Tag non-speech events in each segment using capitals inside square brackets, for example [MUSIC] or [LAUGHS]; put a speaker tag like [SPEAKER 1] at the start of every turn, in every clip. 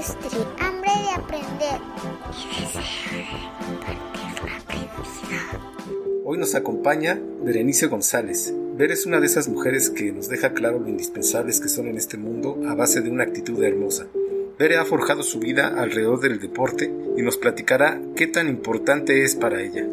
[SPEAKER 1] Hambre de aprender.
[SPEAKER 2] Hoy nos acompaña Berenice González. Ver es una de esas mujeres que nos deja claro lo indispensables que son en este mundo a base de una actitud hermosa. Bere ha forjado su vida alrededor del deporte y nos platicará qué tan importante es para ella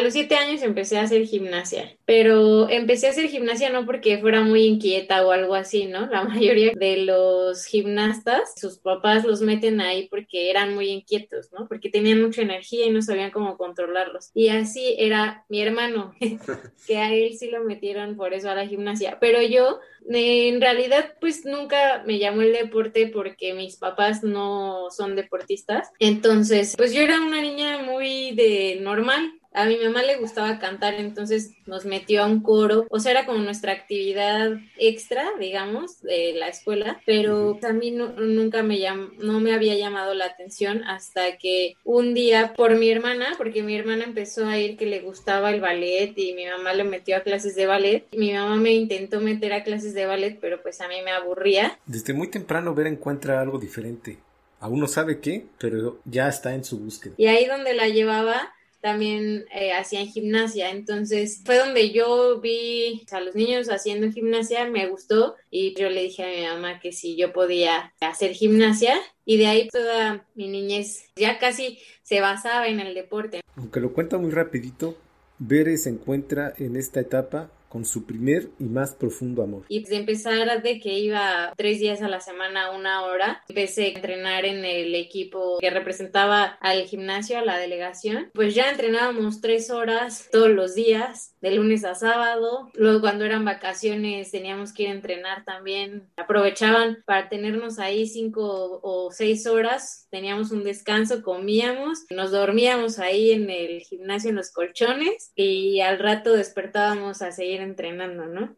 [SPEAKER 3] los siete años empecé a hacer gimnasia, pero empecé a hacer gimnasia no porque fuera muy inquieta o algo así, ¿no? La [LAUGHS] mayoría de los gimnastas, sus papás los meten ahí porque eran muy inquietos, ¿no? Porque tenían mucha energía y no sabían cómo controlarlos. Y así era mi hermano, [LAUGHS] que a él sí lo metieron por eso a la gimnasia, pero yo en realidad pues nunca me llamó el deporte porque mis papás no son deportistas. Entonces, pues yo era una niña muy de normal, a mi mamá le gustaba cantar, entonces nos metió a un coro, o sea, era como nuestra actividad extra, digamos, de la escuela, pero a mí nunca me no me había llamado la atención hasta que un día por mi hermana, porque mi hermana empezó a ir que le gustaba el ballet y mi mamá le metió a clases de ballet, mi mamá me intentó meter a clases de ballet, pero pues a mí me aburría.
[SPEAKER 2] Desde muy temprano Vera encuentra algo diferente. Aún no sabe qué, pero ya está en su búsqueda.
[SPEAKER 3] Y ahí donde la llevaba, también eh, hacían gimnasia. Entonces fue donde yo vi a los niños haciendo gimnasia, me gustó y yo le dije a mi mamá que si yo podía hacer gimnasia y de ahí toda mi niñez ya casi se basaba en el deporte.
[SPEAKER 2] Aunque lo cuenta muy rapidito, Bere se encuentra en esta etapa con su primer y más profundo amor.
[SPEAKER 3] Y de empezar de que iba tres días a la semana, una hora, empecé a entrenar en el equipo que representaba al gimnasio, a la delegación. Pues ya entrenábamos tres horas todos los días, de lunes a sábado. Luego cuando eran vacaciones teníamos que ir a entrenar también. Aprovechaban para tenernos ahí cinco o seis horas. Teníamos un descanso, comíamos, nos dormíamos ahí en el gimnasio en los colchones y al rato despertábamos a seguir entrenando, ¿no?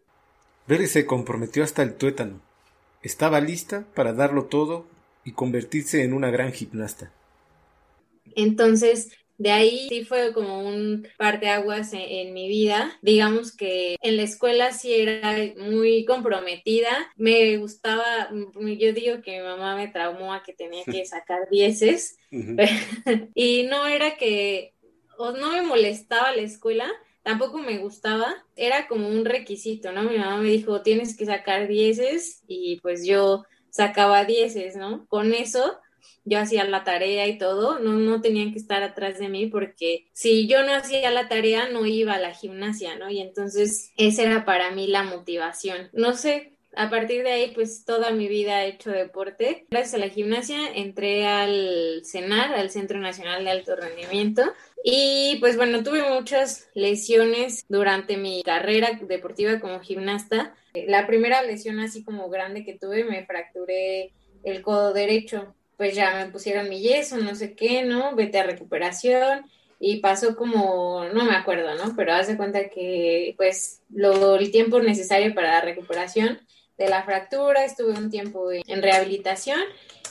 [SPEAKER 2] Bere se comprometió hasta el tuétano. Estaba lista para darlo todo y convertirse en una gran gimnasta.
[SPEAKER 3] Entonces, de ahí sí fue como un parteaguas en, en mi vida. Digamos que en la escuela sí era muy comprometida. Me gustaba, yo digo que mi mamá me traumó a que tenía que [LAUGHS] sacar dieces. [LAUGHS] y no era que, o no me molestaba la escuela, tampoco me gustaba, era como un requisito, ¿no? Mi mamá me dijo, tienes que sacar dieces y pues yo sacaba dieces, ¿no? Con eso yo hacía la tarea y todo, no, no tenían que estar atrás de mí porque si yo no hacía la tarea no iba a la gimnasia, ¿no? Y entonces esa era para mí la motivación. No sé, a partir de ahí, pues toda mi vida he hecho deporte. Gracias a la gimnasia entré al CENAR, al Centro Nacional de Alto Rendimiento. Y pues bueno, tuve muchas lesiones durante mi carrera deportiva como gimnasta. La primera lesión así como grande que tuve, me fracturé el codo derecho. Pues ya me pusieron mi yeso, no sé qué, ¿no? Vete a recuperación y pasó como, no me acuerdo, ¿no? Pero haz de cuenta que pues lo, el tiempo necesario para la recuperación de la fractura, estuve un tiempo en rehabilitación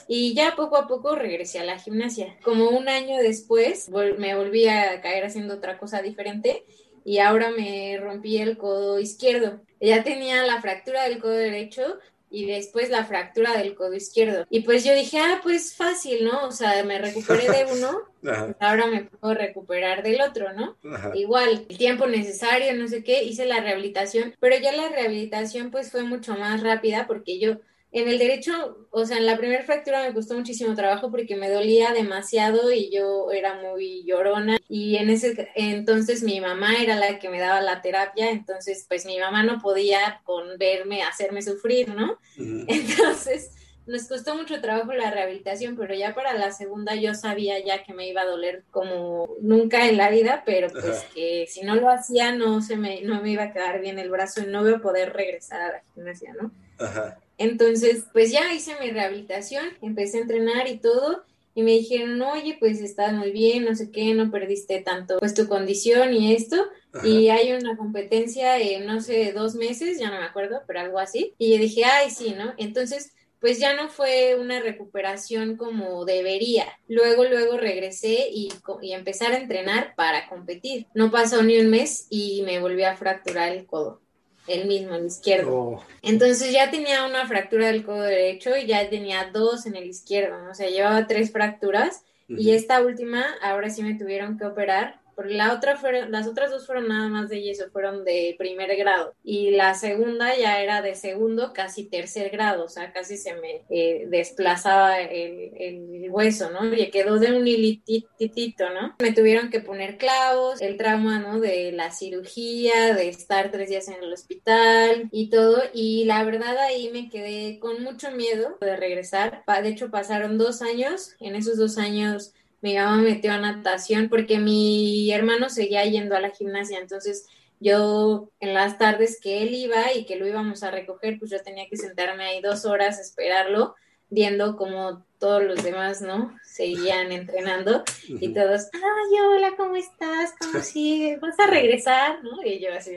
[SPEAKER 3] y ya poco a poco regresé a la gimnasia. Como un año después me volví a caer haciendo otra cosa diferente y ahora me rompí el codo izquierdo. Ya tenía la fractura del codo derecho, y después la fractura del codo izquierdo. Y pues yo dije, ah, pues fácil, ¿no? O sea, me recuperé de uno, [LAUGHS] pues ahora me puedo recuperar del otro, ¿no? Igual, el tiempo necesario, no sé qué, hice la rehabilitación, pero ya la rehabilitación pues fue mucho más rápida porque yo en el derecho, o sea, en la primera fractura me costó muchísimo trabajo porque me dolía demasiado y yo era muy llorona y en ese entonces mi mamá era la que me daba la terapia, entonces pues mi mamá no podía con verme hacerme sufrir, ¿no? Entonces nos costó mucho trabajo la rehabilitación, pero ya para la segunda yo sabía ya que me iba a doler como nunca en la vida, pero pues que si no lo hacía no se me no me iba a quedar bien el brazo y no iba a poder regresar a la gimnasia, ¿no? Ajá. Entonces, pues ya hice mi rehabilitación, empecé a entrenar y todo. Y me dijeron, oye, pues estás muy bien, no sé qué, no perdiste tanto pues tu condición y esto. Y hay una competencia en, no sé, dos meses, ya no me acuerdo, pero algo así. Y yo dije, ay, sí, ¿no? Entonces, pues ya no fue una recuperación como debería. Luego, luego regresé y, y empezar a entrenar para competir. No pasó ni un mes y me volví a fracturar el codo. El mismo, el izquierdo.
[SPEAKER 2] Oh.
[SPEAKER 3] Entonces ya tenía una fractura del codo derecho y ya tenía dos en el izquierdo, o sea, llevaba tres fracturas y esta última, ahora sí me tuvieron que operar porque la otra fueron, las otras dos fueron nada más de yeso, fueron de primer grado. Y la segunda ya era de segundo, casi tercer grado, o sea, casi se me eh, desplazaba el, el, hueso, ¿no? Y quedó de un hilitito, ¿no? Me tuvieron que poner clavos, el trauma, ¿no? De la cirugía, de estar tres días en el hospital y todo. Y la verdad ahí me quedé con mucho miedo de regresar. De hecho, pasaron dos años. En esos dos años mi mamá me metió a natación porque mi hermano seguía yendo a la gimnasia, entonces yo en las tardes que él iba y que lo íbamos a recoger, pues yo tenía que sentarme ahí dos horas, esperarlo, viendo como todos los demás, ¿no? Seguían entrenando y todos, ay, hola, ¿cómo estás? ¿Cómo [LAUGHS] sigues? ¿Vas a regresar? ¿No? Y yo así,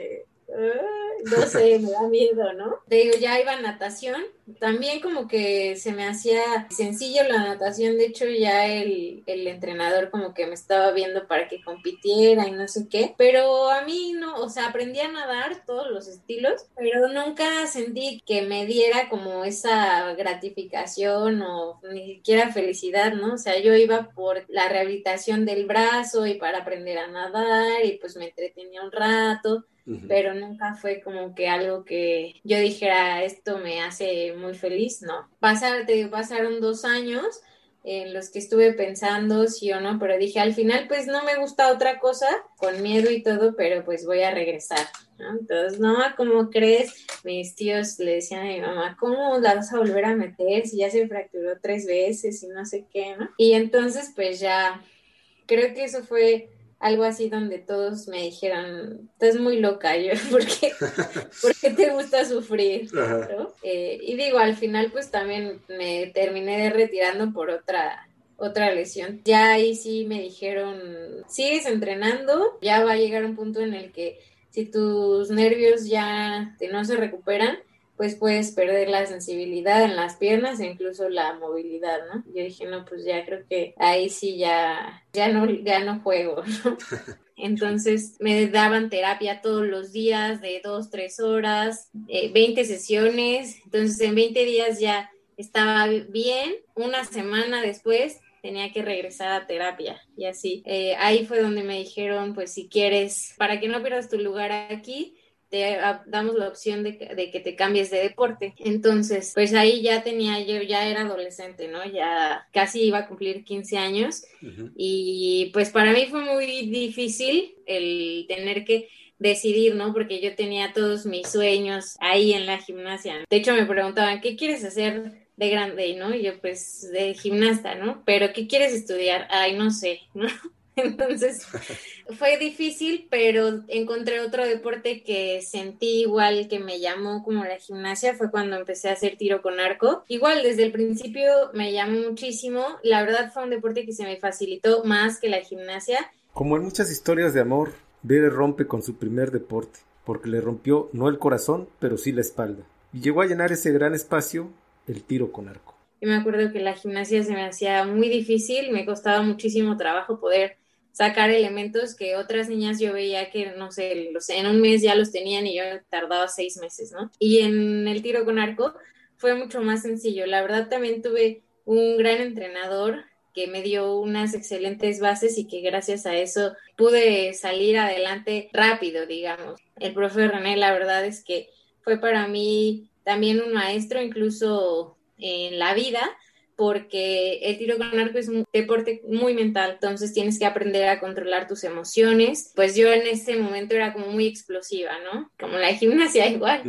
[SPEAKER 3] no sé, me da miedo, ¿no? Te digo, ya iba a natación, también como que se me hacía sencillo la natación, de hecho ya el, el, entrenador como que me estaba viendo para que compitiera y no sé qué, pero a mí no, o sea, aprendí a nadar todos los estilos, pero nunca sentí que me diera como esa gratificación o ni siquiera felicidad, ¿no? O sea, yo iba por la rehabilitación del brazo y para aprender a nadar y pues me entretenía un rato pero nunca fue como que algo que yo dijera esto me hace muy feliz, no. pasaron dos años en los que estuve pensando sí o no, pero dije al final pues no me gusta otra cosa, con miedo y todo, pero pues voy a regresar. Entonces, no, ¿cómo crees? Mis tíos le decían a mi mamá, ¿cómo la vas a volver a meter si ya se fracturó tres veces y no sé qué, ¿no? Y entonces pues ya, creo que eso fue algo así donde todos me dijeron, estás muy loca, yo, [LAUGHS] ¿por qué, te gusta sufrir? [LAUGHS] Eh, y digo, al final pues también me terminé retirando por otra, otra lesión. Ya ahí sí me dijeron, sigues entrenando, ya va a llegar un punto en el que si tus nervios ya no se recuperan, pues puedes perder la sensibilidad en las piernas e incluso la movilidad, ¿no? Yo dije, no, pues ya creo que ahí sí ya, ya no, ya no juego, ¿no? [LAUGHS] Entonces me daban terapia todos los días de dos, tres horas, eh, 20 sesiones. Entonces en 20 días ya estaba bien. Una semana después tenía que regresar a terapia y así. Eh, ahí fue donde me dijeron, pues si quieres, para que no pierdas tu lugar aquí, te damos la opción de, que te cambies de deporte. Entonces, pues ahí ya tenía, yo ya era adolescente, ¿no? Ya casi iba a cumplir 15 años y pues para mí fue muy difícil el tener que decidir, ¿no? Porque yo tenía todos mis sueños ahí en la gimnasia. De hecho, me preguntaban, ¿qué quieres hacer de grande, ¿no? Y yo, pues, de gimnasta, ¿no? Pero, ¿qué quieres estudiar? Ay, no sé, [LAUGHS] ¿no? Entonces fue difícil, pero encontré otro deporte que sentí igual que me llamó como la gimnasia, fue cuando empecé a hacer tiro con arco. Igual desde el principio me llamó muchísimo, la verdad fue un deporte que se me facilitó más que la gimnasia.
[SPEAKER 2] Como en muchas historias de amor, Bere rompe con su primer deporte, porque le rompió no el corazón, pero sí la espalda, y llegó a llenar ese gran espacio, el tiro con arco.
[SPEAKER 3] Y me acuerdo que la gimnasia se me hacía muy difícil, me costaba muchísimo trabajo poder sacar elementos que otras niñas yo veía que, no sé, los, en un mes ya los tenían y yo tardaba seis meses, ¿no? Y en el tiro con arco fue mucho más sencillo. La verdad también tuve un gran entrenador que me dio unas excelentes bases y que gracias a eso pude salir adelante rápido, digamos. El profe René, la verdad es que fue para mí también un maestro, incluso en la vida, porque el tiro con arco es un deporte muy mental, entonces tienes que aprender a controlar tus emociones. Pues yo en ese momento era como muy explosiva, ¿no? Como la gimnasia [LAUGHS] igual.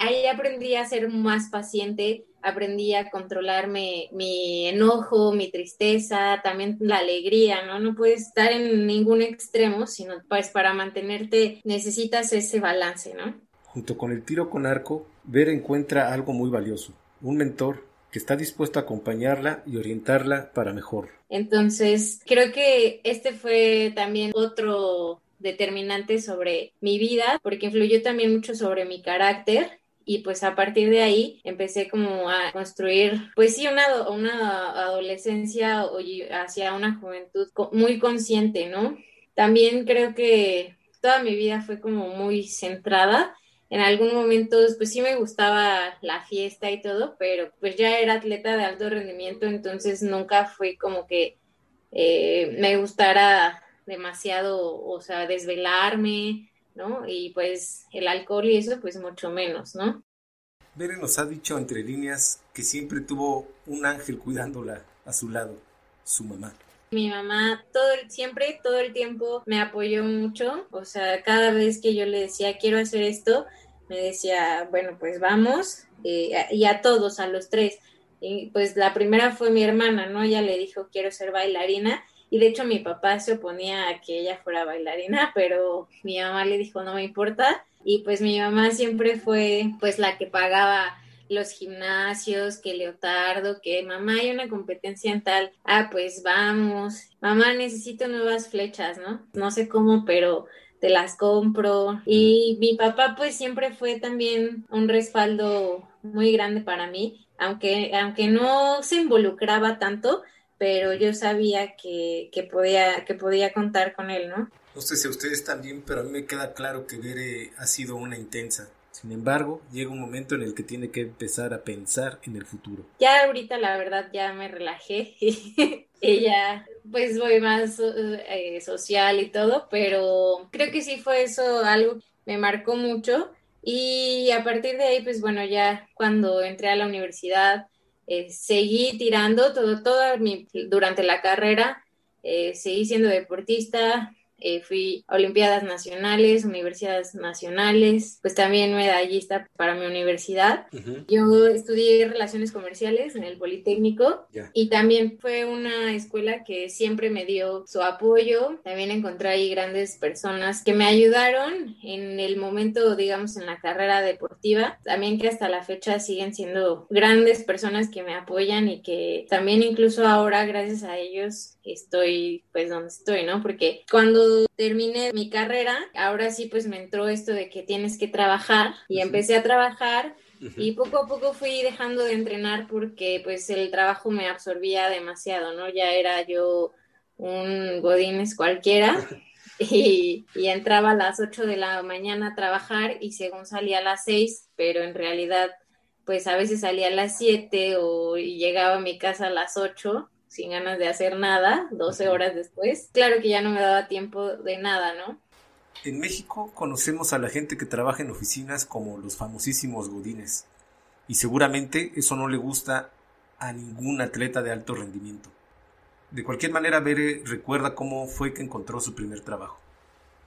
[SPEAKER 3] Ahí aprendí a ser más paciente, aprendí a controlarme mi enojo, mi tristeza, también la alegría, ¿no? No puedes estar en ningún extremo, sino pues para mantenerte necesitas ese balance, ¿no?
[SPEAKER 2] Junto con el tiro con arco, Ver encuentra algo muy valioso, un mentor que está dispuesto a acompañarla y orientarla para mejor.
[SPEAKER 3] Entonces, creo que este fue también otro determinante sobre mi vida, porque influyó también mucho sobre mi carácter y pues a partir de ahí empecé como a construir, pues sí, una, una adolescencia hacia una juventud muy consciente, ¿no? También creo que toda mi vida fue como muy centrada en algún momento, pues sí me gustaba la fiesta y todo, pero pues ya era atleta de alto rendimiento, entonces nunca fui como que eh, me gustara demasiado, o sea, desvelarme, ¿no? Y pues el alcohol y eso, pues mucho menos, ¿no?
[SPEAKER 2] Bere nos ha dicho entre líneas que siempre tuvo un ángel cuidándola a su lado, su mamá.
[SPEAKER 3] Mi mamá todo siempre, todo el tiempo me apoyó mucho, o sea, cada vez que yo le decía quiero hacer esto, me decía, bueno, pues vamos, eh, y a todos, a los tres. Y pues la primera fue mi hermana, ¿no? Ella le dijo quiero ser bailarina, y de hecho mi papá se oponía a que ella fuera bailarina, [LAUGHS] pero mi mamá le dijo no me importa, y pues mi mamá siempre fue pues la que pagaba los gimnasios, que Leotardo, que mamá hay una competencia en tal, ah, pues vamos, mamá necesito nuevas flechas, ¿no? No sé cómo, pero te las compro. Y mi papá pues siempre fue también un respaldo muy grande para mí, aunque, aunque no se involucraba tanto, pero yo sabía que, que, podía, que podía contar con él, ¿no?
[SPEAKER 2] No sé si a ustedes también, pero a mí me queda claro que Bere ha sido una intensa sin embargo, llega un momento en el que tiene que empezar a pensar en el futuro.
[SPEAKER 3] Ya ahorita la verdad ya me relajé [LAUGHS] ya pues voy más eh, social y todo, pero creo que sí fue eso algo que me marcó mucho. Y a partir de ahí pues bueno ya cuando entré a la universidad eh, seguí tirando todo, toda mi, durante la carrera, eh, seguí siendo deportista, eh, fui a Olimpiadas Nacionales, Universidades Nacionales, pues también medallista para mi universidad. Yo estudié Relaciones Comerciales en el Politécnico y también fue una escuela que siempre me dio su apoyo. También encontré ahí grandes personas que me ayudaron en el momento, digamos, en la carrera deportiva. También que hasta la fecha siguen siendo grandes personas que me apoyan y que también incluso ahora, gracias a ellos, estoy pues donde estoy, ¿no? Porque cuando terminé mi carrera, ahora sí pues me entró esto de que tienes que trabajar y empecé a trabajar y poco a poco fui dejando de entrenar porque pues el trabajo me absorbía demasiado, ¿no? Ya era yo un godines cualquiera. [LAUGHS] Y, y, entraba a las 8 de la mañana a trabajar y según salía a las 6, pero en realidad pues a veces salía a las 7 o y llegaba a mi casa a las 8 sin ganas de hacer nada, 12 horas después. Claro que ya no me daba tiempo de nada, ¿no?
[SPEAKER 2] En México conocemos a la gente que trabaja en oficinas como los famosísimos godines. Y seguramente eso no le gusta a ningún atleta de alto rendimiento. De cualquier manera, Bere recuerda cómo fue que encontró su primer trabajo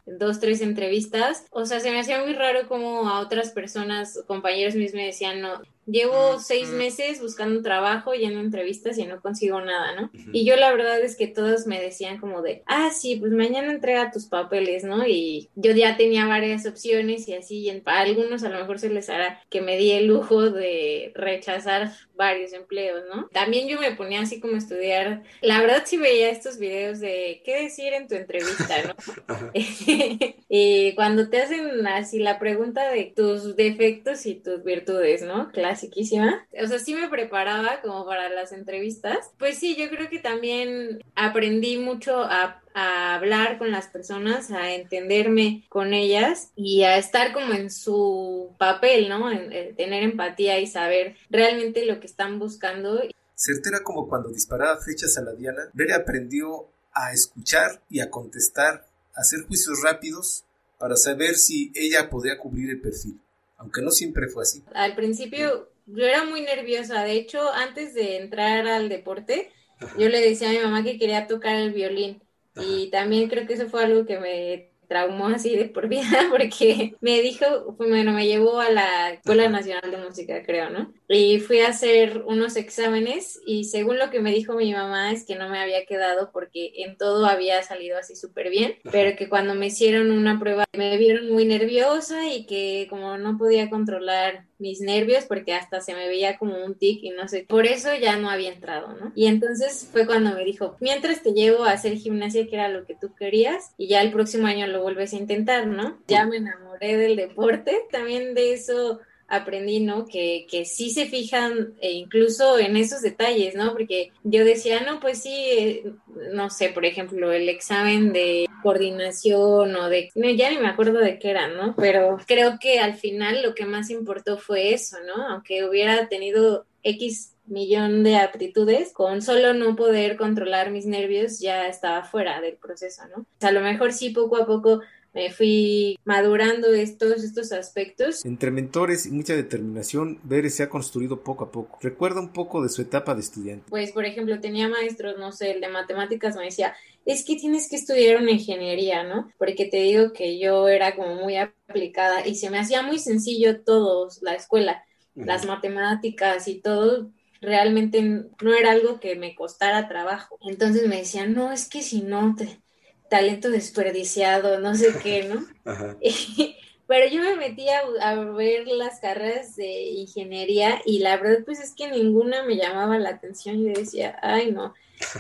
[SPEAKER 3] dos, tres entrevistas. O sea, se me hacía muy raro como a otras personas, compañeros mismos me decían, no, Llevo seis meses buscando trabajo, yendo a entrevistas y no consigo nada, ¿no? Y yo la verdad es que todos me decían como de, ah, sí, pues mañana entrega tus papeles, ¿no? Y yo ya tenía varias opciones y así, y a algunos a lo mejor se les hará que me di el lujo de rechazar varios empleos, ¿no? También yo me ponía así como a estudiar, la verdad sí veía estos videos de qué decir en tu entrevista, ¿no? [LAUGHS] [LAUGHS] y cuando te hacen así la pregunta de tus defectos y tus virtudes, ¿no? Claro psiquísima. O sea, sí me preparaba como para las entrevistas. Pues sí, yo creo que también aprendí mucho a, hablar con las personas, a entenderme con ellas y a estar como en su papel, ¿no? En, tener empatía y saber realmente lo que están buscando.
[SPEAKER 2] Certera como cuando disparaba flechas a la Diana, Bere aprendió a escuchar y a contestar, a hacer juicios rápidos para saber si ella podía cubrir el perfil aunque no siempre fue así.
[SPEAKER 3] Al principio yo era muy nerviosa, de hecho antes de entrar al deporte, yo le decía a mi mamá que quería tocar el violín. Y también creo que eso fue algo que me traumó así de por vida [LAUGHS] porque me dijo, bueno, me llevó a la Escuela Nacional de Música, creo, ¿no? Y fui a hacer unos exámenes y según lo que me dijo mi mamá es que no me había quedado porque en todo había salido así súper bien, pero que cuando me hicieron una prueba me vieron muy nerviosa y que como no podía controlar mis nervios porque hasta se me veía como un tic y no sé, por eso ya no había entrado, ¿no? Y entonces fue cuando me dijo, mientras te llevo a hacer gimnasia, que era lo que tú querías, y ya el próximo año lo vuelves a intentar, ¿no? Ya me enamoré del deporte, también de eso aprendí, ¿no? Que, que sí se fijan e incluso en esos detalles, ¿no? Porque yo decía, no, pues sí, eh, no sé, por ejemplo, el examen de coordinación o de, no, ya ni me acuerdo de qué era, ¿no? Pero creo que al final lo que más importó fue eso, ¿no? Aunque hubiera tenido X millón de aptitudes, con solo no poder controlar mis nervios ya estaba fuera del proceso, ¿no? O sea, a lo mejor sí poco a poco me fui madurando estos, estos aspectos.
[SPEAKER 2] Entre mentores y mucha determinación, Bere se ha construido poco a poco. Recuerda un poco de su etapa de estudiante.
[SPEAKER 3] Pues, por ejemplo, tenía maestros, no sé, el de matemáticas me decía, es que tienes que estudiar una ingeniería, ¿no? Porque te digo que yo era como muy aplicada y se me hacía muy sencillo todo, la escuela, las matemáticas y todo, realmente no era algo que me costara trabajo. Entonces me decían, no, es que si no, te, talento desperdiciado, no sé qué, ¿no? [LAUGHS] [LAUGHS] Pero yo me metí a, a, ver las carreras de ingeniería y la verdad pues es que ninguna me llamaba la atención. Yo decía, ay no,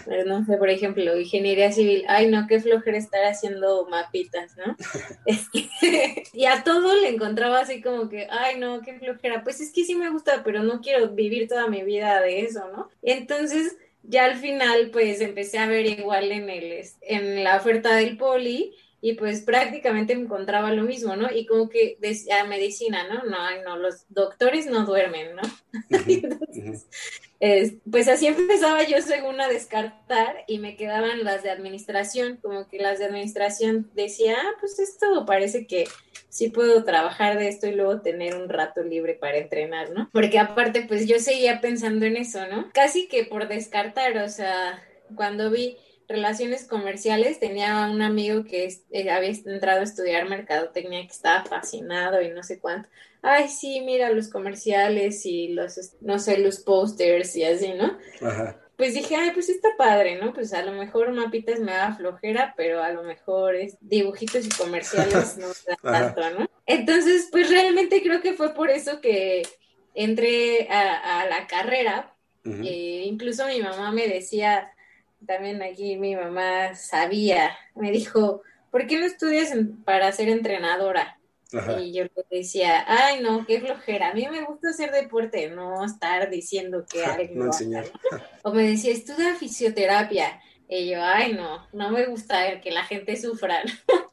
[SPEAKER 3] pero no sé, por ejemplo, ingeniería civil, ay no, qué flojera estar haciendo mapitas, ¿no? [LAUGHS] y a todo le encontraba así como que, ay no, qué flojera, pues es que sí me gusta, pero no quiero vivir toda mi vida de eso, ¿no? Entonces, ya al final, pues empecé a ver igual en, el, en la oferta del poli y pues prácticamente encontraba lo mismo, ¿no? Y como que decía medicina, ¿no? No, no, los doctores no duermen, ¿no? [LAUGHS] Entonces, pues así empezaba yo según a descartar y me quedaban las de administración, como que las de administración decía, ah, pues esto parece que sí puedo trabajar de esto y luego tener un rato libre para entrenar, ¿no? Porque aparte, pues yo seguía pensando en eso, ¿no? Casi que por descartar, o sea, cuando vi relaciones comerciales, tenía un amigo que eh, había entrado a estudiar mercadotecnia que estaba fascinado y no sé cuánto. Ay, sí, mira los comerciales y los, no sé, los posters y así, ¿no? Ajá. Pues dije, ay, pues está padre, ¿no? Pues a lo mejor mapitas me da flojera, pero a lo mejor es dibujitos y comerciales [LAUGHS] no da tanto, ¿no? Entonces, pues realmente creo que fue por eso que entré a, la carrera. Eh, incluso mi mamá me decía, también aquí mi mamá sabía, me dijo, ¿por qué no estudias para ser entrenadora? Y yo le decía, ay, no, qué flojera. A mí me gusta hacer deporte, no estar diciendo que algo. o me decía, estudia fisioterapia. Y yo, ay, no, no me gusta que la gente sufra.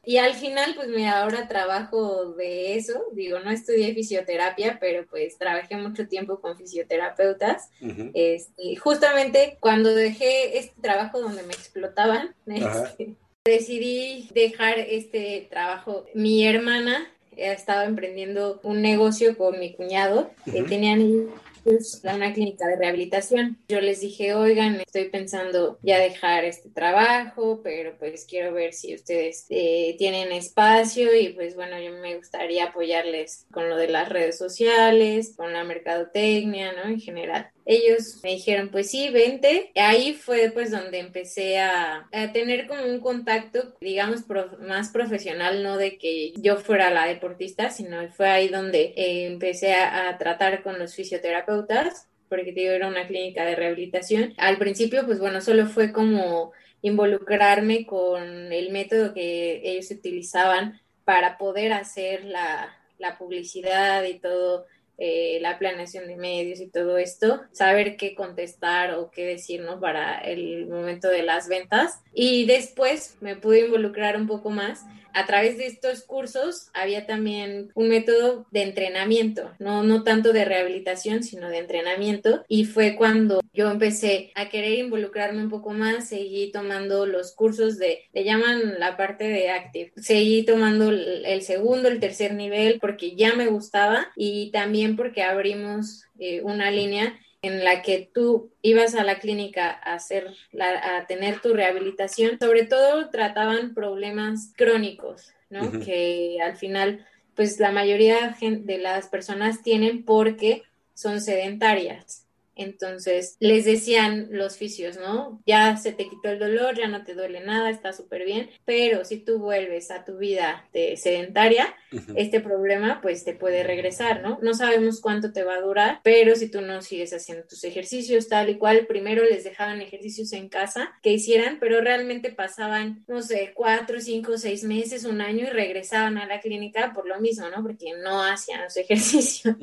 [SPEAKER 3] Y al final, pues mira, ahora trabajo de eso. Digo, no estudié fisioterapia, pero pues trabajé mucho tiempo con fisioterapeutas. este, justamente cuando dejé este trabajo donde me explotaban, [LAUGHS] este, decidí dejar este trabajo. Mi hermana estaba emprendiendo un negocio con mi cuñado. que tenían pues, una clínica de rehabilitación. Yo les dije, oigan, estoy pensando ya dejar este trabajo, pero pues quiero ver si ustedes eh, tienen espacio y pues bueno, yo me gustaría apoyarles con lo de las redes sociales, con la mercadotecnia, ¿no? En general ellos me dijeron, pues sí, vente. Ahí fue pues donde empecé a, tener como un contacto, digamos, más profesional, no de que yo fuera la deportista, sino fue ahí donde eh, empecé a, tratar con los fisioterapeutas, porque digo, era una clínica de rehabilitación. Al principio, pues bueno, solo fue como involucrarme con el método que ellos utilizaban para poder hacer la, la publicidad y todo eh, la planeación de medios y todo esto, saber qué contestar o qué decirnos para el momento de las ventas. Y después me pude involucrar un poco más a través de estos cursos había también un método de entrenamiento, no, no tanto de rehabilitación, sino de entrenamiento. Y fue cuando yo empecé a querer involucrarme un poco más, seguí tomando los cursos de, le llaman la parte de Active, seguí tomando el segundo, el tercer nivel, porque ya me gustaba y también porque abrimos eh, una línea en la que tú ibas a la clínica a hacer a tener tu rehabilitación, sobre todo trataban problemas crónicos, ¿no? Que al final, pues la mayoría de las personas tienen porque son sedentarias. Entonces les decían los fisios, ¿no? Ya se te quitó el dolor, ya no te duele nada, está súper bien, pero si tú vuelves a tu vida de sedentaria, este problema pues te puede regresar, ¿no? No sabemos cuánto te va a durar, pero si tú no sigues haciendo tus ejercicios tal y cual, primero les dejaban ejercicios en casa que hicieran, pero realmente pasaban, no sé, cuatro, cinco, seis meses, un año y regresaban a la clínica por lo mismo, ¿no? Porque no hacían los [LAUGHS] ejercicios.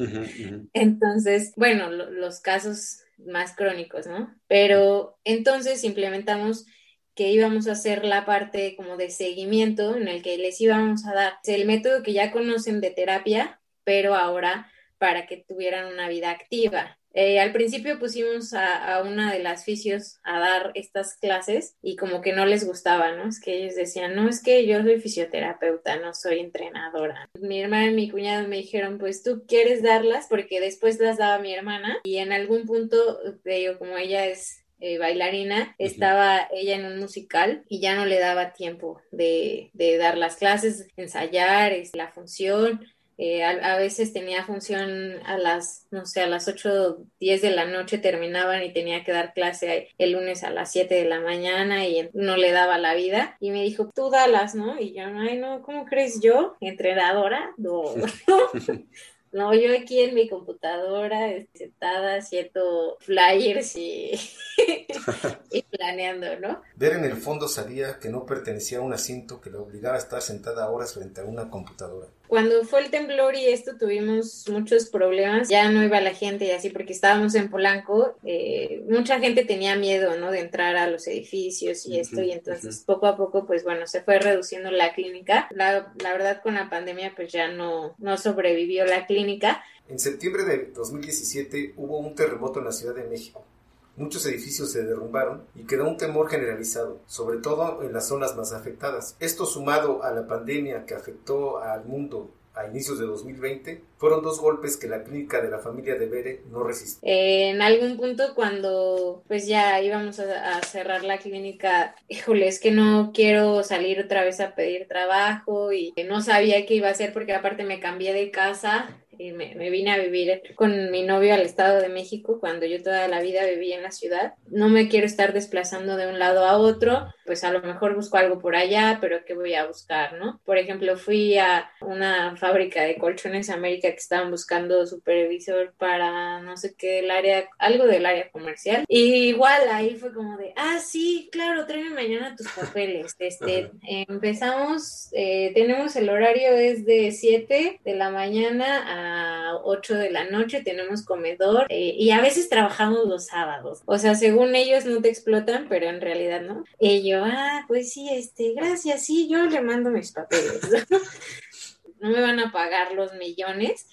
[SPEAKER 3] Entonces, bueno, los casos más crónicos, ¿no? Pero entonces implementamos que íbamos a hacer la parte como de seguimiento en el que les íbamos a dar el método que ya conocen de terapia, pero ahora para que tuvieran una vida activa. Eh, al principio pusimos a, una de las fisios a dar estas clases y como que no les gustaba, ¿no? Es que ellos decían, no, es que yo soy fisioterapeuta, no soy entrenadora. Mi hermana y mi cuñado me dijeron, pues tú quieres darlas porque después las daba mi hermana y en algún punto, digo, como ella es eh, bailarina, estaba ella en un musical y ya no le daba tiempo de, de dar las clases, ensayar, es, la función. Eh, a, veces tenía función a las, no sé, a las 8, 10 de la noche terminaban y tenía que dar clase el lunes a las 7 de la mañana y no le daba la vida. Y me dijo, tú dalas, ¿no? Y yo, ay, no, ¿cómo crees yo? ¿Entrenadora? No. [LAUGHS] No, yo aquí en mi computadora, sentada, haciendo flyers y, [LAUGHS] y, planeando, ¿no?
[SPEAKER 2] Ver en el fondo sabía que no pertenecía a un asiento que le obligaba a estar sentada horas frente a una computadora.
[SPEAKER 3] Cuando fue el temblor y esto tuvimos muchos problemas, ya no iba la gente y así porque estábamos en Polanco, eh, mucha gente tenía miedo, ¿no? De entrar a los edificios y esto y entonces poco a poco, pues bueno, se fue reduciendo la clínica. La, la verdad con la pandemia pues ya no, no sobrevivió la clínica.
[SPEAKER 2] En septiembre de 2017 hubo un terremoto en la Ciudad de México. Muchos edificios se derrumbaron y quedó un temor generalizado, sobre todo en las zonas más afectadas. Esto sumado a la pandemia que afectó al mundo a inicios de 2020, fueron dos golpes que la clínica de la familia de Bere no resistió.
[SPEAKER 3] en algún punto cuando pues ya íbamos a, cerrar la clínica, híjole, es que no quiero salir otra vez a pedir trabajo y no sabía qué iba a hacer porque aparte me cambié de casa y me, vine a vivir con mi novio al Estado de México cuando yo toda la vida viví en la ciudad. No me quiero estar desplazando de un lado a otro, pues a lo mejor busco algo por allá, pero ¿qué voy a buscar, no? Por ejemplo, fui a una fábrica de colchones América que estaban buscando supervisor para no sé qué, el área, algo del área comercial. Y igual ahí fue como de, ah, sí, claro, tráeme mañana tus papeles. Este, empezamos, eh, tenemos el horario es de 7 de la mañana a 8 de la noche, tenemos comedor eh, y a veces trabajamos los sábados. O sea, según ellos no te explotan, pero en realidad no. Y yo, ah, pues sí, este, gracias, sí, yo le mando mis papeles. [LAUGHS] no me van a pagar los millones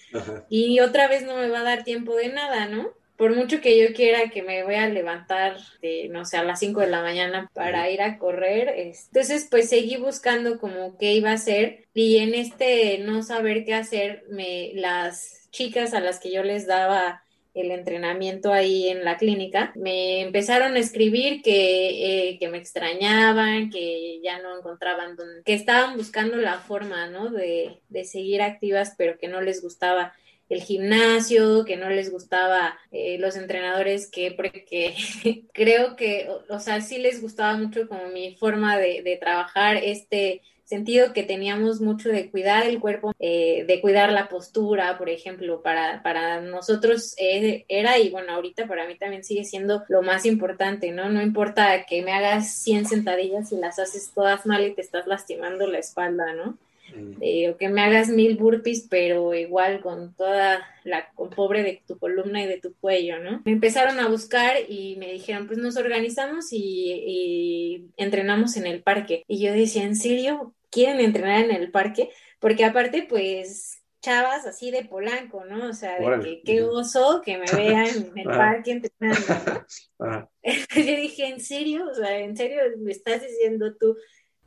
[SPEAKER 3] y otra vez no me va a dar tiempo de nada, ¿no? Por mucho que yo quiera que me voy a levantar, de, no sé, a las 5 de la mañana para ir a correr, entonces pues seguí buscando como qué iba a hacer y en este no saber qué hacer, me, las chicas a las que yo les daba el entrenamiento ahí en la clínica, me empezaron a escribir que, eh, que me extrañaban, que ya no encontraban, que estaban buscando la forma, ¿no? De, de seguir activas, pero que no les gustaba el gimnasio, que no les gustaba eh, los entrenadores, que porque [LAUGHS] creo que, o, sea, sí les gustaba mucho como mi forma de, trabajar, este sentido que teníamos mucho de cuidar el cuerpo, eh, de cuidar la postura, por ejemplo, para, para nosotros eh, era y bueno, ahorita para mí también sigue siendo lo más importante, ¿no? No importa que me hagas 100 sentadillas y las haces todas mal y te estás lastimando la espalda, ¿no? O que me hagas mil burpees, pero igual con toda la con pobre de tu columna y de tu cuello, ¿no? Me empezaron a buscar y me dijeron, pues nos organizamos y, entrenamos en el parque. Y yo decía, ¿en serio? ¿Quieren entrenar en el parque? Porque aparte, pues chavas así de Polanco, ¿no? O sea, de que qué oso que me vean en el [LAUGHS] ah. parque entrenando. Ah. [LAUGHS] [LAUGHS] Yo dije, ¿en serio? O sea, ¿en serio me estás diciendo tú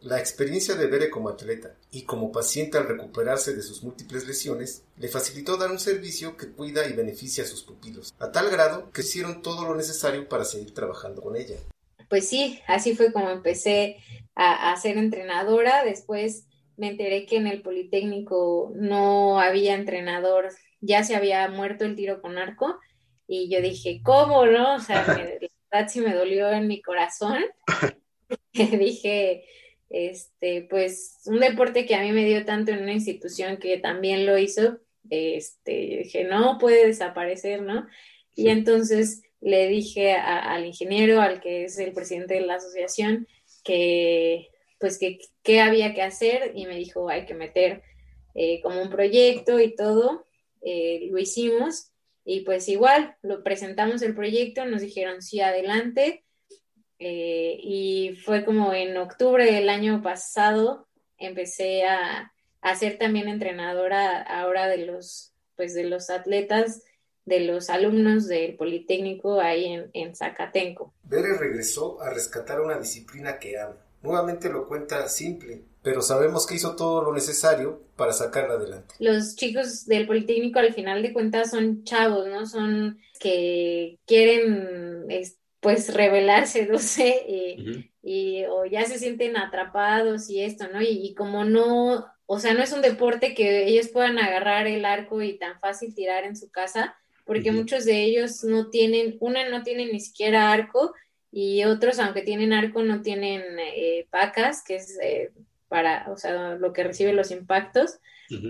[SPEAKER 2] la experiencia de Bere como atleta y como paciente al recuperarse de sus múltiples lesiones le facilitó dar un servicio que cuida y beneficia a sus pupilos, a tal grado que hicieron todo lo necesario para seguir trabajando con ella.
[SPEAKER 3] Pues sí, así fue como empecé a, ser entrenadora. Después me enteré que en el Politécnico no había entrenador, ya se había muerto el tiro con arco Y yo dije, ¿cómo, no? O sea, me, [LAUGHS] la verdad sí me dolió en mi corazón. [LAUGHS] [LAUGHS] dije, este, pues un deporte que a mí me dio tanto en una institución que también lo hizo, este, dije, no puede desaparecer, ¿no? Y entonces le dije al ingeniero, al que es el presidente de la asociación, que pues que qué había que hacer y me dijo, hay que meter eh, como un proyecto y todo, eh, lo hicimos y pues igual, lo presentamos el proyecto, nos dijeron sí, adelante eh, y fue como en octubre del año pasado empecé a, a ser también entrenadora ahora de los, pues de los atletas de los alumnos del Politécnico ahí en, en Zacatenco.
[SPEAKER 2] Bere regresó a rescatar una disciplina que ama. Nuevamente lo cuenta simple, pero sabemos que hizo todo lo necesario para sacarla adelante.
[SPEAKER 3] Los chicos del Politécnico al final de cuentas son chavos, ¿no? Son que quieren pues rebelarse, no sé, y, o ya se sienten atrapados y esto, ¿no? y como no, o sea, no es un deporte que ellos puedan agarrar el arco y tan fácil tirar en su casa, porque muchos de ellos no tienen, una no tienen ni siquiera arco y otros, aunque tienen arco, no tienen eh, pacas, que es eh, para, o sea, lo que recibe los impactos.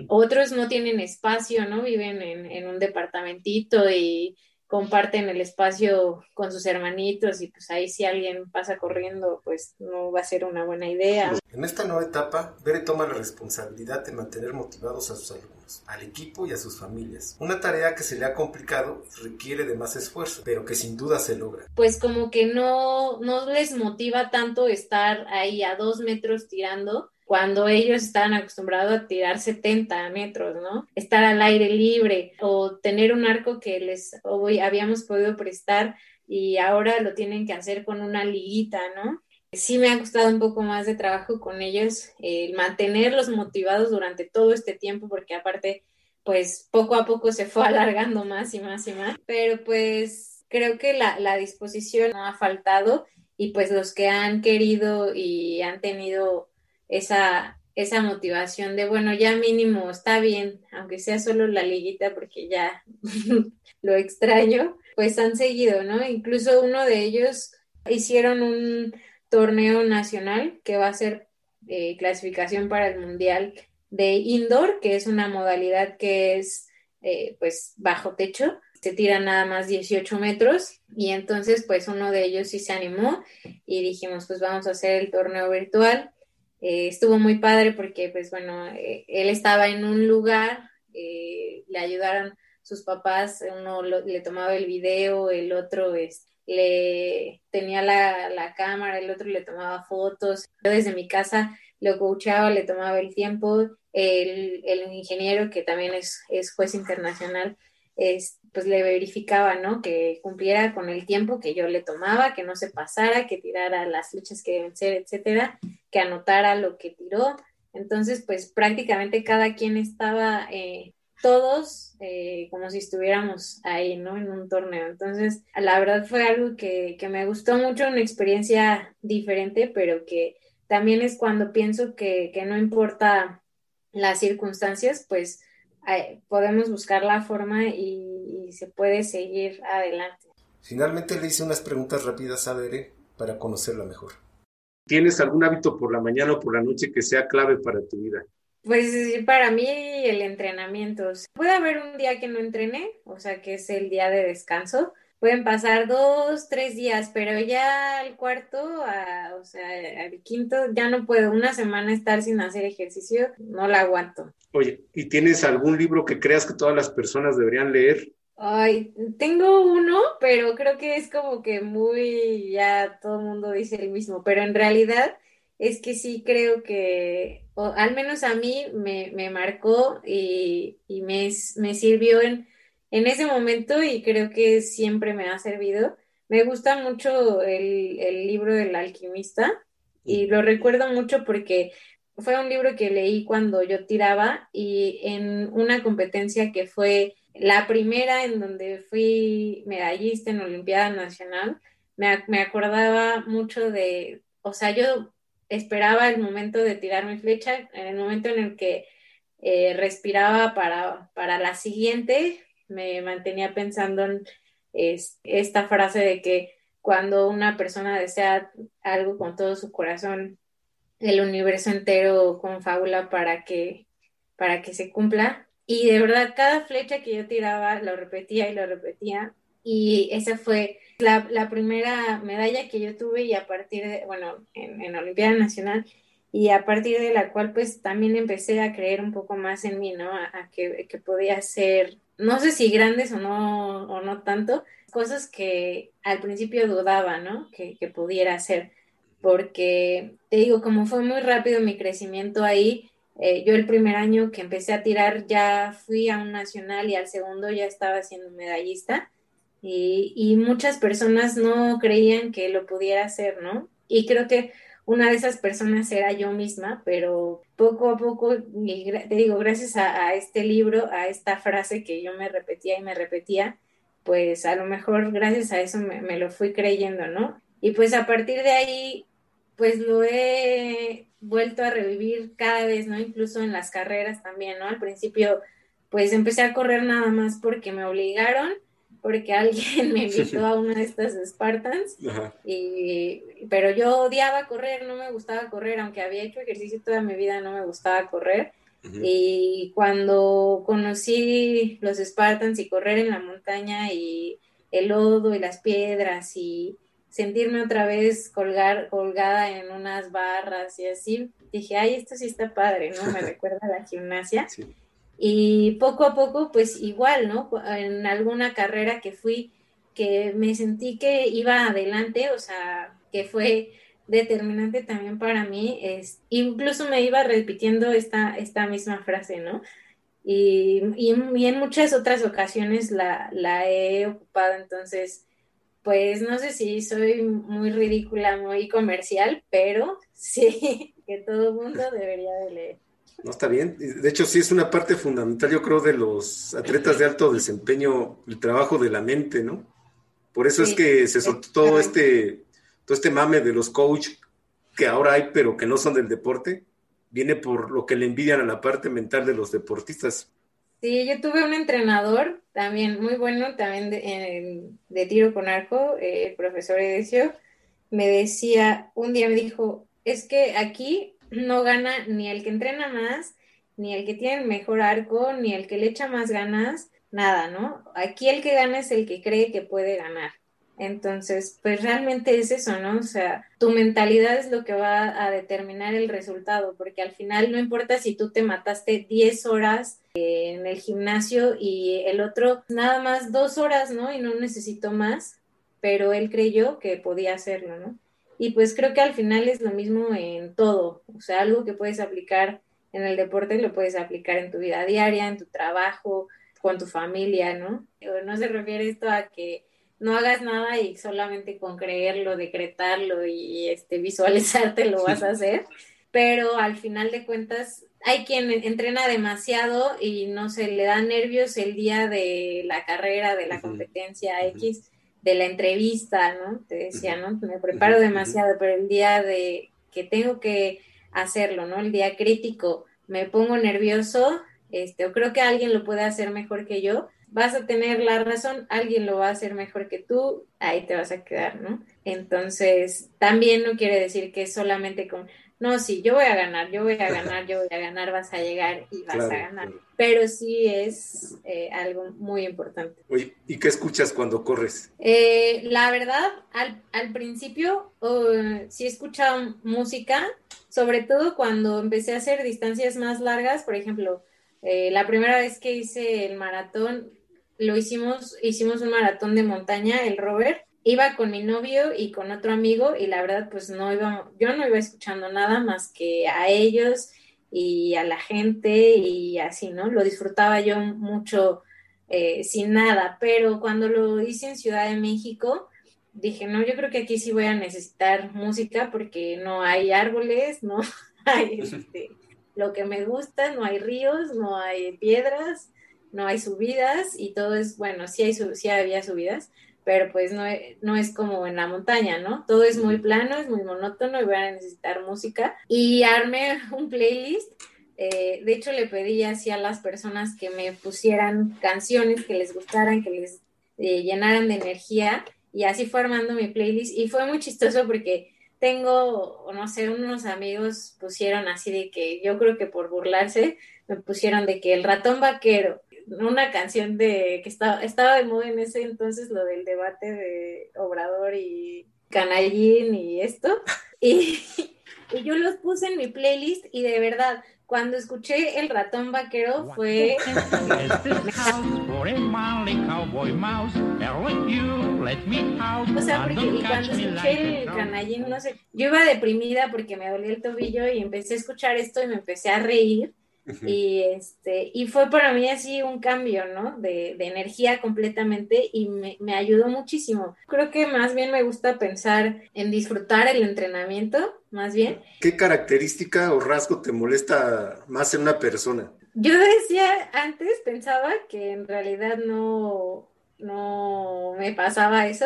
[SPEAKER 3] Otros no tienen espacio, ¿no? Viven en, en un departamentito y comparten el espacio con sus hermanitos y pues ahí si alguien pasa corriendo pues no va a ser una buena idea.
[SPEAKER 2] En esta nueva etapa, Bere toma la responsabilidad de mantener motivados a sus alumnos, al equipo y a sus familias. Una tarea que se le ha complicado y requiere de más esfuerzo, pero que sin duda se logra.
[SPEAKER 3] Pues como que no, no les motiva tanto estar ahí a dos metros tirando cuando ellos estaban acostumbrados a tirar 70 metros, ¿no? Estar al aire libre o tener un arco que les hoy habíamos podido prestar y ahora lo tienen que hacer con una liguita, ¿no? Sí me ha costado un poco más de trabajo con ellos, el mantenerlos motivados durante todo este tiempo, porque aparte, pues poco a poco se fue [LAUGHS] alargando más y más y más, pero pues creo que la, la disposición no ha faltado y pues los que han querido y han tenido esa, esa motivación de, bueno, ya mínimo está bien, aunque sea solo la liguita porque ya [LAUGHS] lo extraño, pues han seguido, ¿no? Incluso uno de ellos hicieron un torneo nacional que va a ser eh, clasificación para el Mundial de Indoor, que es una modalidad que es eh, pues bajo techo, se tira nada más 18 metros y entonces pues uno de ellos sí se animó y dijimos pues vamos a hacer el torneo virtual eh, estuvo muy padre porque, pues bueno, eh, él estaba en un lugar, eh, le ayudaron sus papás, uno le tomaba el video, el otro es, le tenía la, la, cámara, el otro le tomaba fotos. Yo desde mi casa lo coachaba, le tomaba el tiempo. El, el ingeniero, que también es, es juez internacional, es, pues le verificaba, ¿no? Que cumpliera con el tiempo que yo le tomaba, que no se pasara, que tirara las flechas que deben ser, etcétera, que anotara lo que tiró. Entonces, pues prácticamente cada quien estaba, eh, todos eh, como si estuviéramos ahí, ¿no? En un torneo. Entonces, la verdad fue algo que, que me gustó mucho, una experiencia diferente, pero que también es cuando pienso que, que no importa las circunstancias, pues podemos buscar la forma y, se puede seguir adelante.
[SPEAKER 2] Finalmente le hice unas preguntas rápidas a Bere para conocerla mejor.
[SPEAKER 4] ¿Tienes algún hábito por la mañana o por la noche que sea clave para tu vida?
[SPEAKER 3] Pues para mí el entrenamiento. Puede haber un día que no entrene, o sea que es el día de descanso, pueden pasar dos, tres días, pero ya al cuarto, o sea, al quinto, ya no puedo una semana estar sin hacer ejercicio, no la aguanto.
[SPEAKER 4] Oye, ¿y tienes algún libro que creas que todas las personas deberían leer?
[SPEAKER 3] Ay, tengo uno, pero creo que es como que muy, ya todo el mundo dice el mismo, pero en realidad es que sí creo que, al menos a mí me, me marcó y, y me, me sirvió en en ese momento y creo que siempre me ha servido. Me gusta mucho el, el libro del alquimista y lo recuerdo mucho porque fue un libro que leí cuando yo tiraba y en una competencia que fue la primera en donde fui medallista en Olimpiada Nacional, me, me acordaba mucho de, o sea, yo esperaba el momento de tirar mi flecha, en el momento en el que eh, respiraba para, para la siguiente, me mantenía pensando es esta frase de que cuando una persona desea algo con todo su corazón, el universo entero confabula para que, para que se cumpla. Y de verdad, cada flecha que yo tiraba lo repetía y lo repetía. Y esa fue la, la primera medalla que yo tuve y a partir de, bueno, en, en Olimpiada Nacional y a partir de la cual pues también empecé a creer un poco más en mí, ¿no? A, que, que, podía ser, no sé si grandes o no, o no tanto, cosas que al principio dudaba, ¿no? Que, que pudiera hacer, porque te digo, como fue muy rápido mi crecimiento ahí, eh, yo el primer año que empecé a tirar ya fui a un nacional y al segundo ya estaba siendo medallista y, y muchas personas no creían que lo pudiera hacer, ¿no? Y creo que una de esas personas era yo misma, pero poco a poco, te digo, gracias a, este libro, a esta frase que yo me repetía y me repetía, pues a lo mejor gracias a eso me, lo fui creyendo, ¿no? Y pues a partir de ahí, pues lo he vuelto a revivir cada vez, ¿no? Incluso en las carreras también, ¿no? Al principio, pues empecé a correr nada más porque me obligaron porque [LAUGHS] alguien me invitó a una de estas Spartans, y, pero yo odiaba correr, no me gustaba correr, aunque había hecho ejercicio toda mi vida, no me gustaba correr. Y cuando conocí los Spartans y correr en la montaña y el lodo y las piedras y sentirme otra vez colgar, colgada en unas barras y así, dije, ay, esto sí está padre, ¿no? Me [LAUGHS] recuerda a la gimnasia. Y poco a poco, pues igual, ¿no? En alguna carrera que fui, que me sentí que iba adelante, o sea, que fue determinante también para mí, es, incluso me iba repitiendo esta, esta misma frase, ¿no? Y, y, en muchas otras ocasiones la, la he ocupado, entonces, pues no sé si soy muy ridícula, muy comercial, pero [LAUGHS] sí, que todo mundo debería de leer.
[SPEAKER 2] No está bien. De hecho, sí es una parte fundamental, yo creo, de los atletas de alto desempeño, el trabajo de la mente, ¿no? Por eso es que se soltó todo este, todo este mame de los coach que ahora hay, pero que no son del deporte, viene por lo que le envidian a la parte mental de los deportistas.
[SPEAKER 3] Sí, yo tuve un entrenador también muy bueno, también de, de tiro con arco, el profesor Edesio, me decía, un día me dijo, es que aquí no gana ni el que entrena más, ni el que tiene el mejor arco, ni el que le echa más ganas, nada, ¿no? Aquí el que gana es el que cree que puede ganar. Entonces, pues realmente es eso, ¿no? O sea, tu mentalidad es lo que va a determinar el resultado, porque al final no importa si tú te mataste 10 horas en el gimnasio y el otro nada más dos horas, ¿no? Y no necesitó más, pero él creyó que podía hacerlo, ¿no? Y pues creo que al final es lo mismo en todo, o sea, algo que puedes aplicar en el deporte lo puedes aplicar en tu vida diaria, en tu trabajo, con tu familia, ¿no? No se refiere esto a que no hagas nada y solamente con creerlo, decretarlo y este, visualizarte lo vas a hacer, pero al final de cuentas hay quien entrena demasiado y no se le da nervios el día de la carrera, de la competencia X de la entrevista, ¿no? Te decía, ¿no? Me preparo demasiado, pero el día de que tengo que hacerlo, ¿no? El día crítico, me pongo nervioso, este, o creo que alguien lo puede hacer mejor que yo, vas a tener la razón, alguien lo va a hacer mejor que tú, ahí te vas a quedar, ¿no? Entonces, también no quiere decir que solamente con, no, sí, yo voy a ganar, yo voy a [LAUGHS] ganar, yo voy a ganar, vas a llegar y vas a ganar. Pero sí es eh, algo muy importante.
[SPEAKER 2] Oye, ¿y qué escuchas cuando corres?
[SPEAKER 3] Eh, la verdad, al, al principio uh, sí he escuchado música, sobre todo cuando empecé a hacer distancias más largas, por ejemplo, eh, la primera vez que hice el maratón, lo hicimos, hicimos un maratón de montaña, el Robert, iba con mi novio y con otro amigo y la verdad pues no iba, yo no iba escuchando nada más que a ellos y a la gente y así, ¿no? Lo disfrutaba yo mucho eh, sin nada, pero cuando lo hice en Ciudad de México, dije, no, yo creo que aquí sí voy a necesitar música porque no hay árboles, no [LAUGHS] hay este, lo que me gusta, no hay ríos, no hay piedras, no hay subidas y todo es, bueno, sí, hay, sí había subidas, pero pues no, no es como en la montaña, ¿no? Todo es muy plano, es muy monótono y voy a necesitar música. Y armé [LAUGHS] un playlist. Eh, de hecho, le pedí así a las personas que me pusieran canciones que les gustaran, que les eh, llenaran de energía y así fue armando mi playlist y fue muy chistoso porque tengo, no sé, unos amigos pusieron así de que yo creo que por burlarse me pusieron de que el ratón vaquero, una canción de que estaba, estaba de moda en ese entonces lo del debate de Obrador y Canallín y esto. [LAUGHS] Y, y yo los puse en mi playlist y de verdad, cuando escuché El ratón vaquero fue... [LAUGHS] o sea, porque y cuando escuché el canallín, no sé, yo iba deprimida porque me dolía el tobillo y empecé a escuchar esto y me empecé a reír y, este, y fue para mí así un cambio, ¿no? De, de energía completamente y me, me, ayudó muchísimo. Creo que más bien me gusta pensar en disfrutar el entrenamiento, más bien.
[SPEAKER 2] ¿Qué característica o rasgo te molesta más en una persona?
[SPEAKER 3] Yo decía antes, pensaba que en realidad no, no me pasaba eso,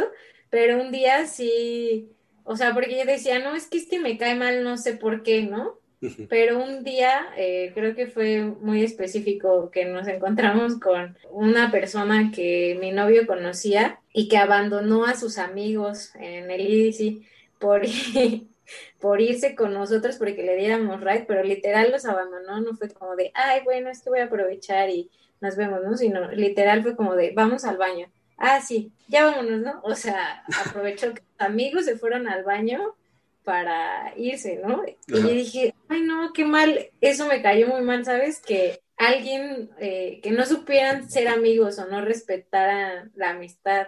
[SPEAKER 3] pero un día sí, o sea, porque yo decía, no, es que este me cae mal, no sé por qué, ¿no? [LAUGHS] Pero un día, eh, creo que fue muy específico, que nos encontramos con una persona que mi novio conocía y que abandonó a sus amigos en el IDC por, [LAUGHS] por irse con nosotros porque le diéramos ride, pero literal los abandonó, no fue como de, ay, bueno, es que voy a aprovechar y nos vemos, ¿no? Sino literal fue como de, vamos al baño. Ah, sí, ya vámonos, ¿no? O sea, aprovechó que sus amigos se fueron al baño para irse, ¿no? Y yo dije, ay no, qué mal, eso me cayó muy mal, ¿sabes? Que alguien eh, que no supieran ser amigos o no respetaran la amistad.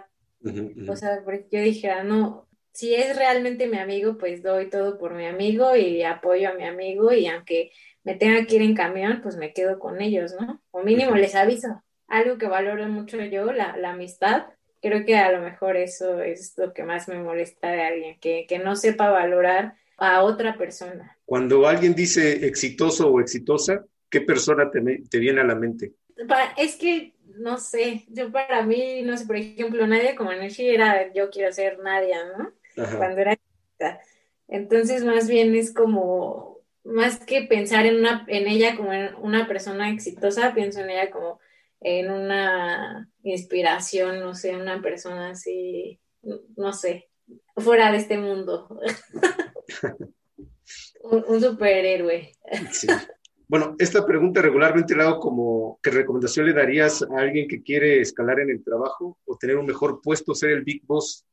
[SPEAKER 3] O sea, porque yo dije, ah, no, si es realmente mi amigo, pues doy todo por mi amigo y apoyo a mi amigo y aunque me tenga que ir en camión, pues me quedo con ellos, ¿no? O mínimo les aviso. Algo que valoro mucho yo, la, la amistad, creo que a lo mejor eso es lo que más me molesta de alguien, que, que no sepa valorar a otra persona.
[SPEAKER 2] Cuando alguien dice exitoso o exitosa, ¿qué persona te, te viene a la mente?
[SPEAKER 3] es que, no sé, yo para mí, no sé, por ejemplo, Nadia como Comaneci era yo quiero ser Nadia, ¿no? Cuando era Entonces, más bien es como, más que pensar en, una, en ella como en una persona exitosa, pienso en ella como en una inspiración, no sé, una persona así, no sé, fuera de este mundo. [LAUGHS] un, superhéroe.
[SPEAKER 2] Bueno, esta pregunta regularmente la hago como, ¿qué recomendación le darías a alguien que quiere escalar en el trabajo o tener un mejor puesto, ser el big boss?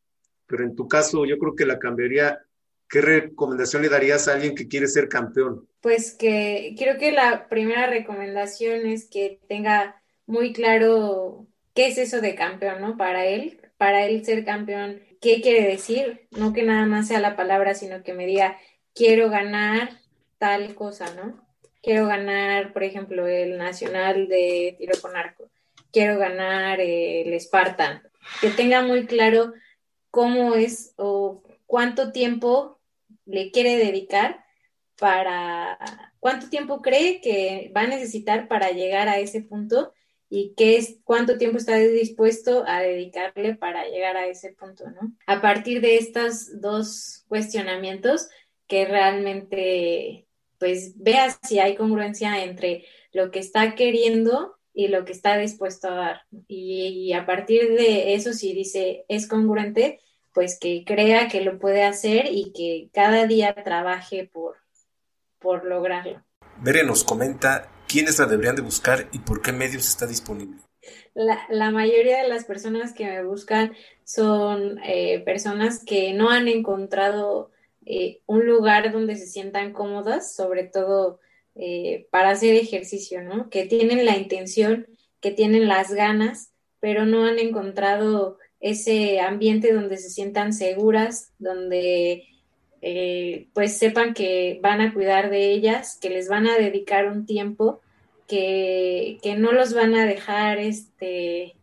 [SPEAKER 2] Pero en tu caso yo creo que la cambiaría. ¿Qué recomendación le darías a alguien que quiere ser campeón?
[SPEAKER 3] Pues que creo que la primera recomendación es que tenga muy claro qué es eso de campeón, ¿no? Para él, para él ser campeón, ¿qué quiere decir? No que nada más sea la palabra, sino que me diga, quiero ganar tal cosa, ¿no? Quiero ganar, por ejemplo, el nacional de tiro con arco, quiero ganar el Spartan, que tenga muy claro cómo es o cuánto tiempo le quiere dedicar para, cuánto tiempo cree que va a necesitar para llegar a ese punto y qué es, cuánto tiempo está dispuesto a dedicarle para llegar a ese punto, ¿no? A partir de estos dos cuestionamientos, que realmente, pues, vea si hay congruencia entre lo que está queriendo y lo que está dispuesto a dar. Y, a partir de eso, si dice es congruente, pues que crea que lo puede hacer y que cada día trabaje por, por lograrlo.
[SPEAKER 2] Bere nos comenta quiénes la deberían de buscar y por qué medios está disponible.
[SPEAKER 3] La, mayoría de las personas que me buscan son eh, personas que no han encontrado eh, un lugar donde se sientan cómodas, sobre todo eh, para hacer ejercicio, ¿no? Que tienen la intención, que tienen las ganas, pero no han encontrado ese ambiente donde se sientan seguras, donde pues sepan que van a cuidar de ellas, que les van a dedicar un tiempo que, no los van a dejar este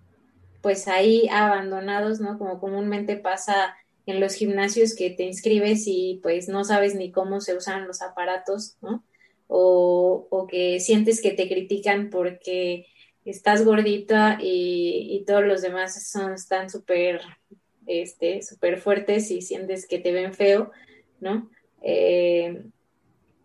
[SPEAKER 3] pues ahí abandonados, ¿no? Como comúnmente pasa en los gimnasios que te inscribes y pues no sabes ni cómo se usan los aparatos, ¿no? O, que sientes que te critican porque estás gordita y, todos los demás son, están súper este, súper fuertes y sientes que te ven feo, ¿no? Eh,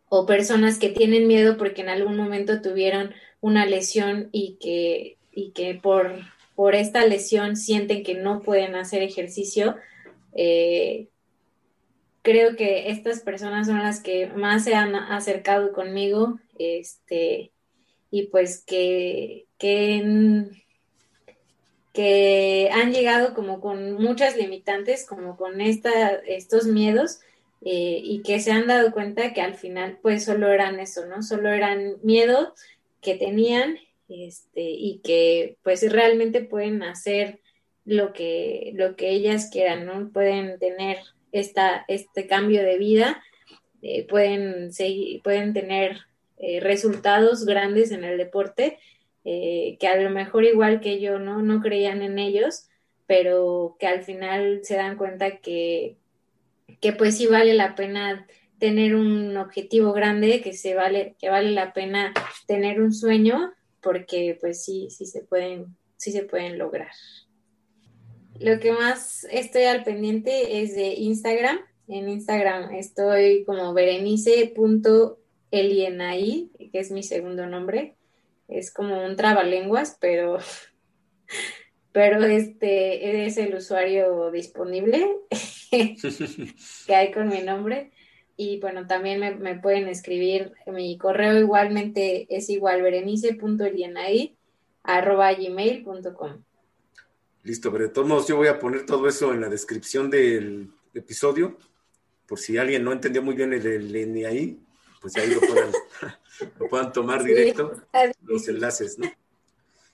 [SPEAKER 3] o personas que tienen miedo porque en algún momento tuvieron una lesión y que, y que por por esta lesión sienten que no pueden hacer ejercicio, eh, creo que estas personas son las que más se han acercado conmigo, este, y pues que, que, que han llegado como con muchas limitantes, como con esta, estos miedos, eh, y que se han dado cuenta que al final pues solo eran eso, ¿no? Solo eran miedo que tenían este, y que pues realmente pueden hacer lo que, lo que ellas quieran, ¿no? Pueden tener esta, este cambio de vida, eh, pueden, seguir, pueden tener eh, resultados grandes en el deporte, que a lo mejor igual que yo, ¿no? No creían en ellos, pero que al final se dan cuenta que que pues sí vale la pena tener un objetivo grande, que se vale, que vale la pena tener un sueño, porque pues sí, sí se pueden, sí se pueden lograr. Lo que más estoy al pendiente es de Instagram. En Instagram estoy como berenice.elienai, que es mi segundo nombre. Es como un trabalenguas, pero [LAUGHS] pero este es el usuario disponible [LAUGHS] que hay con mi nombre. Y bueno, también me, pueden escribir, mi correo igualmente es igual gmail.com
[SPEAKER 2] Listo, pero de todos modos yo voy a poner todo eso en la descripción del episodio, por si alguien no entendió muy bien el, el, ahí, pues ahí lo puedan, [LAUGHS] tomar directo, los enlaces, ¿no?